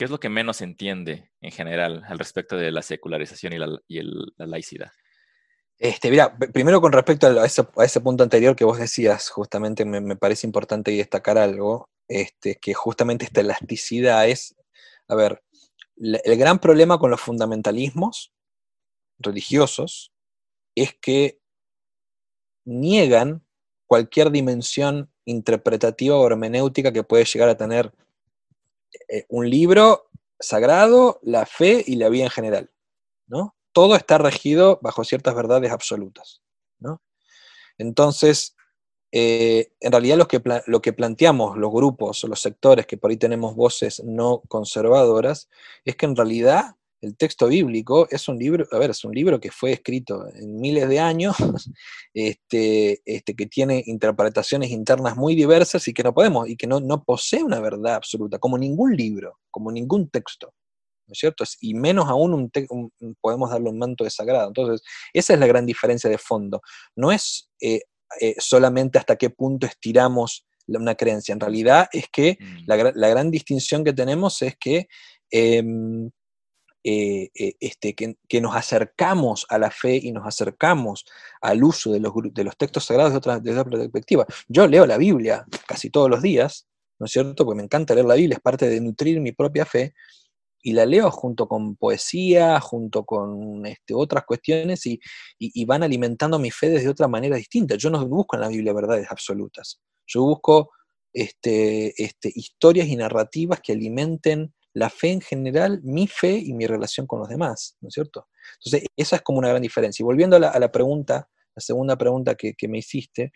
¿qué es lo que menos entiende en general al respecto de la secularización y la, laicidad? Este, mira, primero con respecto a ese, punto anterior que vos decías, justamente me, parece importante destacar algo, este, que justamente esta elasticidad es, a ver, el gran problema con los fundamentalismos religiosos es que niegan cualquier dimensión interpretativa o hermenéutica que puede llegar a tener eh, un libro sagrado, la fe y la vida en general. ¿no? Todo está regido bajo ciertas verdades absolutas. ¿no? Entonces, eh, en realidad lo que, lo que planteamos los grupos o los sectores que por ahí tenemos voces no conservadoras es que en realidad el texto bíblico es un libro, a ver, es un libro que fue escrito en miles de años, este, este, que tiene interpretaciones internas muy diversas y que no podemos, y que no, no posee una verdad absoluta, como ningún libro, como ningún texto. ¿no es cierto? Y menos aún un, podemos darle un manto de sagrado. Entonces, esa es la gran diferencia de fondo. No es eh, eh, solamente hasta qué punto estiramos una creencia. En realidad es que mm. la, la, gran distinción que tenemos es que em, eh, eh, este, que, nos acercamos a la fe y nos acercamos al uso de los, de los textos sagrados de otra, desde otra perspectiva. Yo leo la Biblia casi todos los días, ¿no es cierto? Porque me encanta leer la Biblia, es parte de nutrir mi propia fe, y la leo junto con poesía, junto con este, otras cuestiones, y, van alimentando mi fe desde otra manera distinta. Yo no busco en la Biblia verdades absolutas, yo busco este, este, historias y narrativas que alimenten la fe en general, mi fe y mi relación con los demás, ¿no es cierto? Entonces, esa es como una gran diferencia. Y volviendo a la, pregunta, la segunda pregunta que, me hiciste,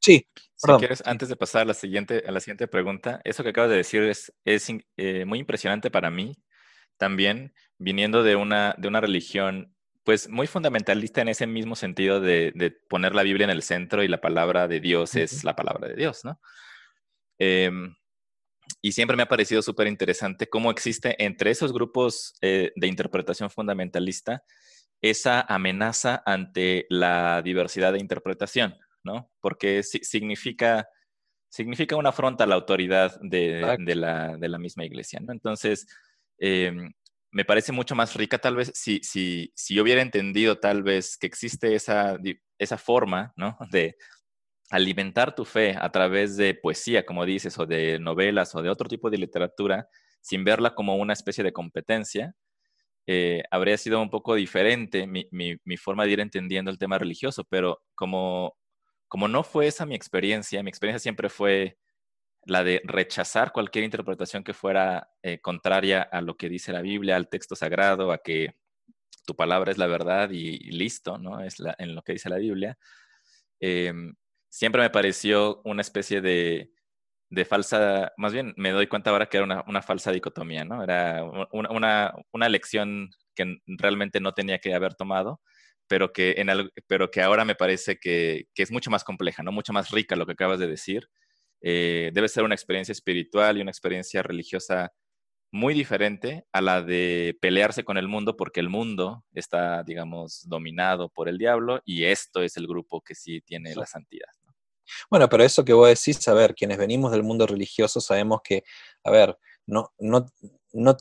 sí. Si quieres, antes de pasar a la siguiente, a la siguiente pregunta, eso que acabas de decir es, es eh, muy impresionante para mí, también viniendo de una, de una religión pues muy fundamentalista en ese mismo sentido de, poner la Biblia en el centro y la palabra de Dios es la palabra de Dios, ¿no? Em, y siempre me ha parecido súper interesante cómo existe entre esos grupos eh, de interpretación fundamentalista esa amenaza ante la diversidad de interpretación, ¿no? Porque significa, significa una afronta a la autoridad de, de, la, de la, misma iglesia, ¿no? Entonces, em, me parece mucho más rica tal vez si, si, si yo hubiera entendido tal vez que existe esa, esa forma, ¿no? De, alimentar tu fe a través de poesía, como dices, o de novelas o de otro tipo de literatura, sin verla como una especie de competencia, eh, habría sido un poco diferente mi, forma de ir entendiendo el tema religioso, pero como, como no fue esa mi experiencia, mi experiencia siempre fue la de rechazar cualquier interpretación que fuera eh, contraria a lo que dice la Biblia, al texto sagrado, a que tu palabra es la verdad y, listo, ¿no? Es en lo que dice la Biblia. Em, siempre me pareció una especie de, falsa, más bien me doy cuenta ahora que era una, falsa dicotomía, ¿no? Era una, una, lección que realmente no tenía que haber tomado, pero que, en pero que ahora me parece que, que, es mucho más compleja, ¿no? Mucho más rica lo que acabas de decir. Eh, debe ser una experiencia espiritual y una experiencia religiosa muy diferente a la de pelearse con el mundo porque el mundo está, digamos, dominado por el diablo y esto es el grupo que sí tiene la santidad. Bueno, pero eso que vos decís, a ver, quienes venimos del mundo religioso sabemos que, a ver, no, no, no,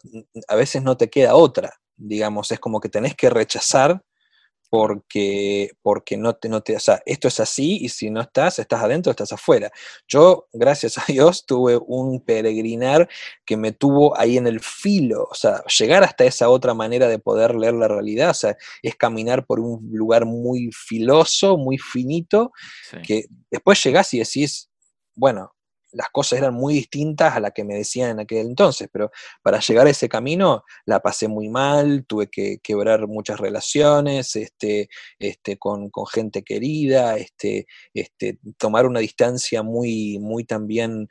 a veces no te queda otra, digamos, es como que tenés que rechazar porque, porque no, te, no te, o sea, esto es así y si no estás, estás adentro, estás afuera. Yo, gracias a Dios, tuve un peregrinar que me tuvo ahí en el filo, o sea, llegar hasta esa otra manera de poder leer la realidad, o sea, es caminar por un lugar muy filoso, muy finito, que después llegás y decís, bueno, las cosas eran muy distintas a las que me decían en aquel entonces, pero para llegar a ese camino la pasé muy mal, tuve que quebrar muchas relaciones este, este, con, gente querida, este, este, tomar una distancia muy, muy también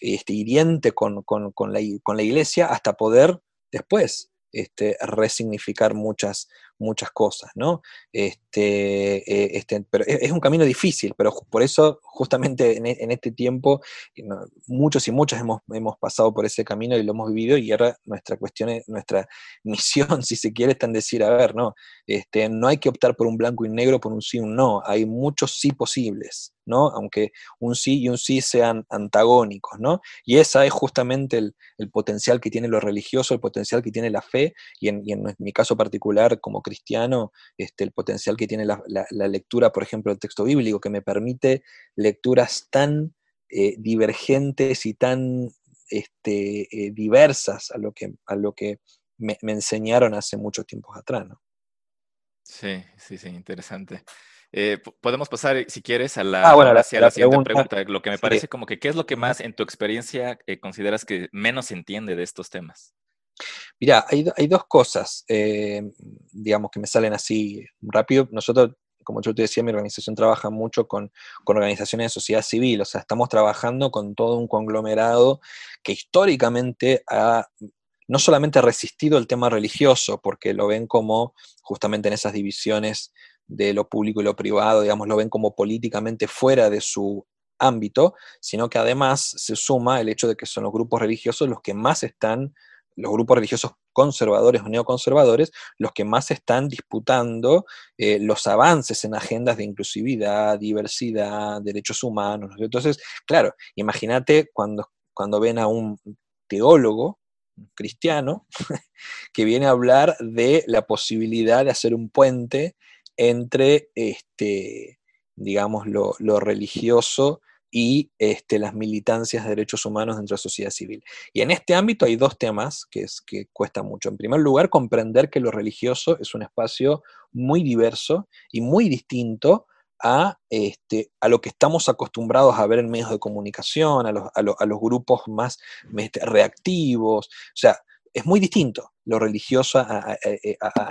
este, hiriente con, con, la, con la iglesia hasta poder después este, resignificar muchas, muchas cosas, ¿no? Este, eh, este, pero es, un camino difícil, pero por eso justamente en, e, este tiempo muchos y muchas hemos, hemos, pasado por ese camino y lo hemos vivido y ahora nuestra cuestión, nuestra misión, si se quiere, está en decir, a ver, no, este, no hay que optar por un blanco y negro, por un sí y un no, hay muchos sí posibles. ¿no? Aunque un sí y un sí sean antagónicos, ¿no? Y esa es justamente el, potencial que tiene lo religioso, el potencial que tiene la fe, y en, mi caso particular como cristiano, este, el potencial que tiene la, lectura, por ejemplo, del texto bíblico, que me permite lecturas tan eh, divergentes y tan este, eh, diversas a lo que, a lo que me, me enseñaron hace muchos tiempos atrás, ¿no? Sí, sí, sí, interesante. Eh, podemos pasar, si quieres, a la, ah, la, siguiente pregunta. Lo que me parece como que, ¿qué es lo que más en tu experiencia eh, consideras que menos se entiende de estos temas? Mira, hay, dos cosas, digamos, que me salen así rápido. Nosotros, como yo te decía, mi organización trabaja mucho con, con organizaciones de sociedad civil, o sea, estamos trabajando con todo un conglomerado que históricamente ha no solamente ha resistido el tema religioso, porque lo ven como justamente en esas divisiones de lo público y lo privado, digamos, lo ven como políticamente fuera de su ámbito, sino que además se suma el hecho de que son los grupos religiosos los que más están, los grupos religiosos conservadores o neoconservadores, los que más están disputando eh, los avances en agendas de inclusividad, diversidad, derechos humanos. Entonces, claro, imagínate cuando, cuando ven a un teólogo cristiano que viene a hablar de la posibilidad de hacer un puente entre, este, digamos, lo, religioso y este, las militancias de derechos humanos dentro de la sociedad civil. Y en este ámbito hay dos temas que, es, cuesta mucho. En primer lugar, comprender que lo religioso es un espacio muy diverso y muy distinto a, este, a lo que estamos acostumbrados a ver en medios de comunicación, a los, a los grupos más este, reactivos. O sea, es muy distinto lo religioso a,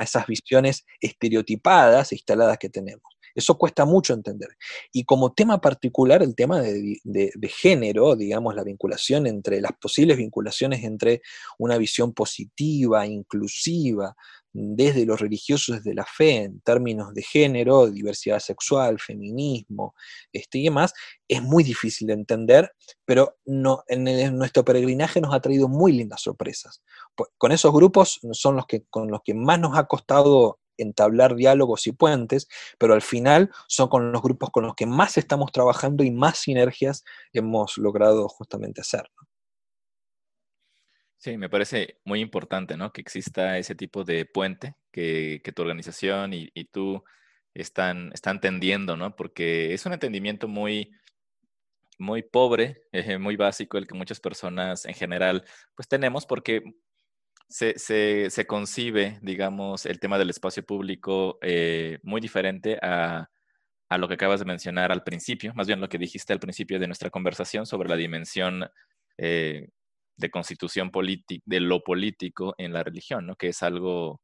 esas visiones estereotipadas e instaladas que tenemos. Eso cuesta mucho entender. Y como tema particular, el tema de, de, género, digamos, la vinculación entre las posibles vinculaciones entre una visión positiva, inclusiva, desde lo religioso, desde la fe, en términos de género, diversidad sexual, feminismo este, y demás, es muy difícil de entender, pero no, en, nuestro peregrinaje nos ha traído muy lindas sorpresas. Pues, con esos grupos son los que, con los que más nos ha costado entablar diálogos y puentes, pero al final son con los grupos con los que más estamos trabajando y más sinergias hemos logrado justamente hacer. Sí, me parece muy importante, ¿no? Que exista ese tipo de puente que, tu organización y, tú están, están tendiendo, ¿no? Porque es un entendimiento muy, muy pobre, muy básico, el que muchas personas en general, pues tenemos, porque se, concibe, digamos, el tema del espacio público eh, muy diferente a, a lo que acabas de mencionar al principio, más bien lo que dijiste al principio de nuestra conversación sobre la dimensión eh, de constitución política, de lo político en la religión, ¿no? Que es algo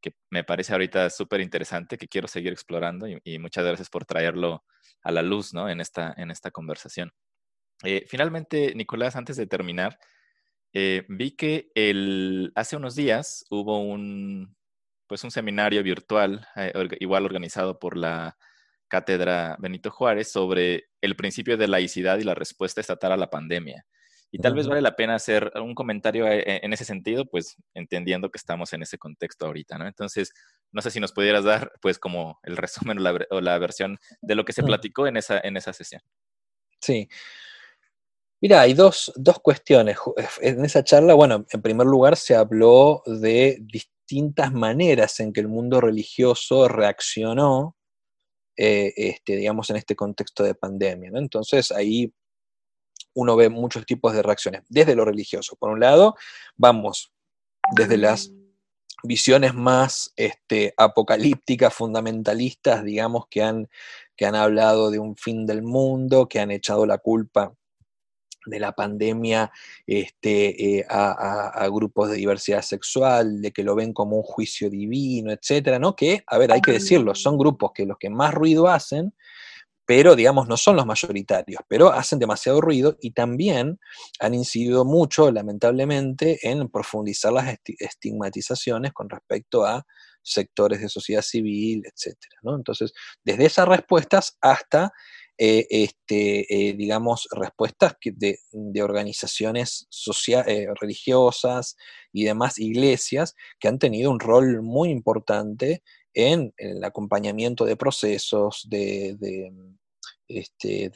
que me parece ahorita súper interesante, que quiero seguir explorando y, muchas gracias por traerlo a la luz ¿no? en, esta, en esta conversación. Eh, finalmente, Nicolás, antes de terminar, eh, vi que el, hace unos días hubo un, pues un seminario virtual, eh, igual organizado por la Cátedra Benito Juárez, sobre el principio de laicidad y la respuesta estatal a la pandemia. Y tal vez vale la pena hacer un comentario eh, en ese sentido, pues entendiendo que estamos en ese contexto ahorita, ¿no? Entonces, no sé si nos pudieras dar, pues, como el resumen o la, versión de lo que se platicó en esa, en esa sesión. Sí. Mira, hay dos, dos cuestiones. En esa charla, bueno, en primer lugar se habló de distintas maneras en que el mundo religioso reaccionó, eh, este, digamos, en este contexto de pandemia. Entonces ahí uno ve muchos tipos de reacciones, desde lo religioso. Por un lado, vamos desde las visiones más este, apocalípticas, fundamentalistas, digamos, que han, que han hablado de un fin del mundo, que han echado la culpa de la pandemia este, eh, a, grupos de diversidad sexual, de que lo ven como un juicio divino, etcétera, ¿no? Que, a ver, hay que decirlo, son grupos que los que más ruido hacen pero digamos no son los mayoritarios, pero hacen demasiado ruido y también han incidido mucho, lamentablemente, en profundizar las estigmatizaciones con respecto a sectores de sociedad civil, etc. Entonces, desde esas respuestas hasta, eh, este, eh, digamos, respuestas de, organizaciones eh, religiosas y demás iglesias que han tenido un rol muy importante en el acompañamiento de procesos, de, este,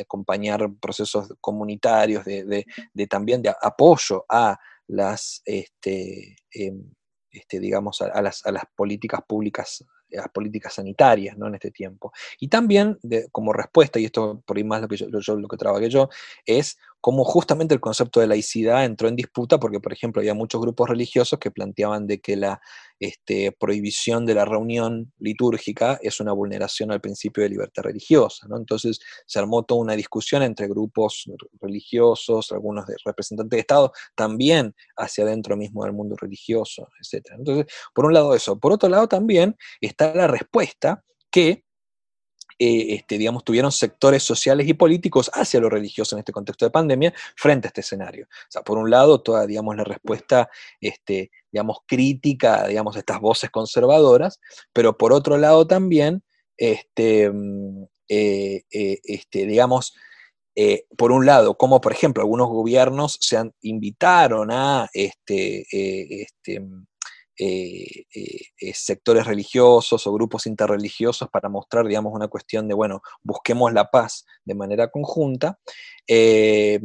acompañar procesos comunitarios, de, también de apoyo a las, este, em, digamos, a, las, a, las, políticas públicas, las políticas sanitarias ¿no? en este tiempo. Y también como respuesta, y esto por ahí más lo que yo, lo que trabajé yo, es cómo justamente el concepto de laicidad entró en disputa, porque por ejemplo había muchos grupos religiosos que planteaban de que la este, prohibición de la reunión litúrgica es una vulneración al principio de libertad religiosa. ¿no? Entonces se armó toda una discusión entre grupos religiosos, algunos de representantes de Estado, también hacia adentro mismo del mundo religioso, etc. Entonces, por un lado eso. Por otro lado también está la respuesta que eh, este, digamos, tuvieron sectores sociales y políticos hacia lo religioso en este contexto de pandemia frente a este escenario. O sea, por un lado, toda, digamos, la respuesta, este, digamos, crítica, digamos, estas voces conservadoras, pero por otro lado también, este, mm, eh, eh, este, digamos, por un lado, como por ejemplo algunos gobiernos se han, invitaron a este, este, mm, eh, eh, sectores religiosos o grupos interreligiosos para mostrar, digamos, una cuestión de, bueno, busquemos la paz de manera conjunta. Eh,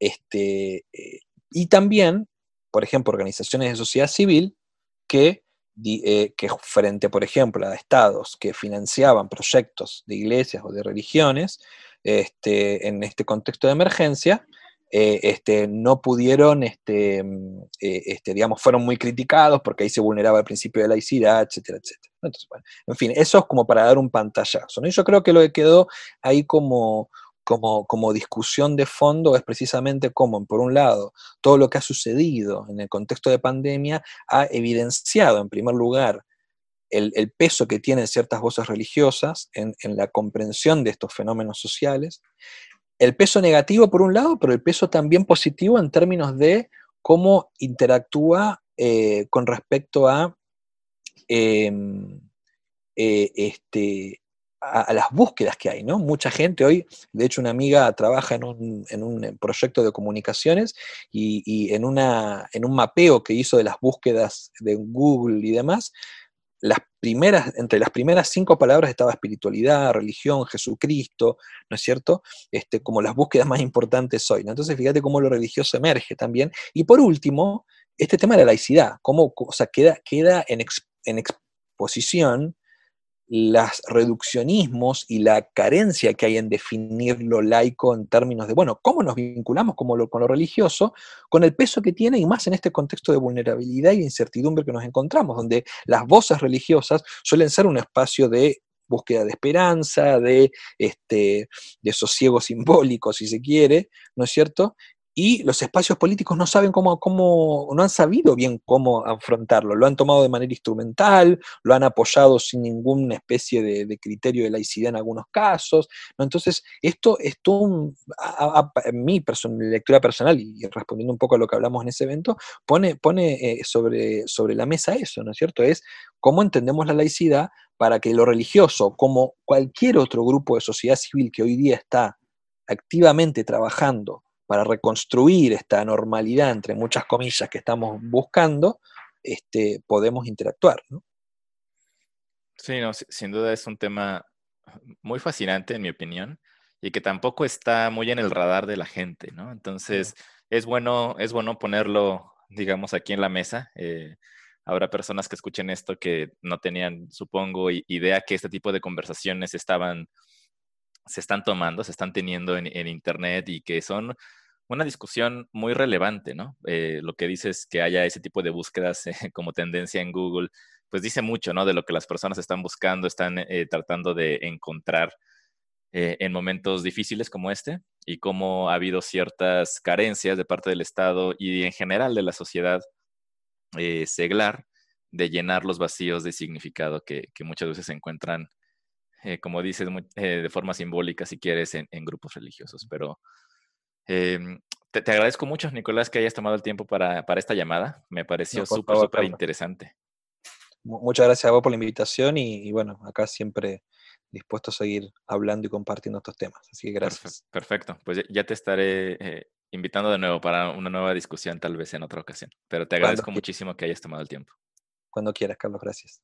este, y también, por ejemplo, organizaciones de sociedad civil que, que frente, por ejemplo, a estados que financiaban proyectos de iglesias o de religiones, este, en este contexto de emergencia, eh, este, no pudieron, este, mm, eh, este, digamos, fueron muy criticados porque ahí se vulneraba el principio de laicidad, etcétera, etcétera. En fin, eso es como para dar un pantallazo. Y yo creo que lo que quedó ahí como, como, como, discusión de fondo es precisamente cómo, por un lado, todo lo que ha sucedido en el contexto de pandemia ha evidenciado, en primer lugar, el, peso que tienen ciertas voces religiosas en, la comprensión de estos fenómenos sociales, el peso negativo por un lado, pero el peso también positivo en términos de cómo interactúa eh, con respecto a, em, eh, este, a, las búsquedas que hay, ¿no? Mucha gente hoy, de hecho una amiga trabaja en un, proyecto de comunicaciones y, y en, una, en un mapeo que hizo de las búsquedas de Google y demás, las entre las primeras cinco palabras estaba espiritualidad, religión, Jesucristo, ¿no es cierto? Este, como las búsquedas más importantes hoy. Entonces, fíjate cómo lo religioso emerge también. Y por último, este tema de la laicidad, cómo o sea, queda, queda en, en exposición los reduccionismos y la carencia que hay en definir lo laico en términos de, bueno, ¿cómo nos vinculamos con lo religioso? Con el peso que tiene y más en este contexto de vulnerabilidad y incertidumbre que nos encontramos, donde las voces religiosas suelen ser un espacio de búsqueda de esperanza, de, este, de sosiego simbólico, si se quiere, ¿no es cierto? Y los espacios políticos no saben cómo, cómo, no han sabido bien cómo afrontarlo, lo han tomado de manera instrumental, lo han apoyado sin ninguna especie de, criterio de laicidad en algunos casos, entonces esto es en mi lectura personal y respondiendo un poco a lo que hablamos en ese evento, pone, pone eh, sobre, sobre la mesa eso, ¿no es cierto? Es cómo entendemos la laicidad para que lo religioso, como cualquier otro grupo de sociedad civil que hoy día está activamente trabajando para reconstruir esta normalidad, entre muchas comillas, que estamos buscando, este, podemos interactuar. ¿no? Sí, no, sin duda es un tema muy fascinante, en mi opinión, y que tampoco está muy en el radar de la gente, ¿no? Entonces, es bueno, es bueno ponerlo, digamos, aquí en la mesa. Eh, habrá personas que escuchen esto que no tenían, supongo, idea que este tipo de conversaciones estaban se están tomando, se están teniendo en, Internet y que son una discusión muy relevante, ¿no? Eh, lo que dices que haya ese tipo de búsquedas eh, como tendencia en Google, pues dice mucho, ¿no? De lo que las personas están buscando, están eh, tratando de encontrar en momentos difíciles como este y cómo ha habido ciertas carencias de parte del Estado y en general de la sociedad seglar de llenar los vacíos de significado que muchas veces se encuentran eh, como dices, eh, de forma simbólica, si quieres, en, grupos religiosos. Pero em, te, agradezco mucho, Nicolás, que hayas tomado el tiempo para, esta llamada. Me pareció súper, súper interesante. Muchas gracias a vos por la invitación y, bueno, acá siempre dispuesto a seguir hablando y compartiendo estos temas. Así que gracias. Perfecto, pues ya te estaré eh, invitando de nuevo para una nueva discusión tal vez en otra ocasión. Pero te agradezco muchísimo que hayas tomado el tiempo. Cuando quieras, Carlos, gracias.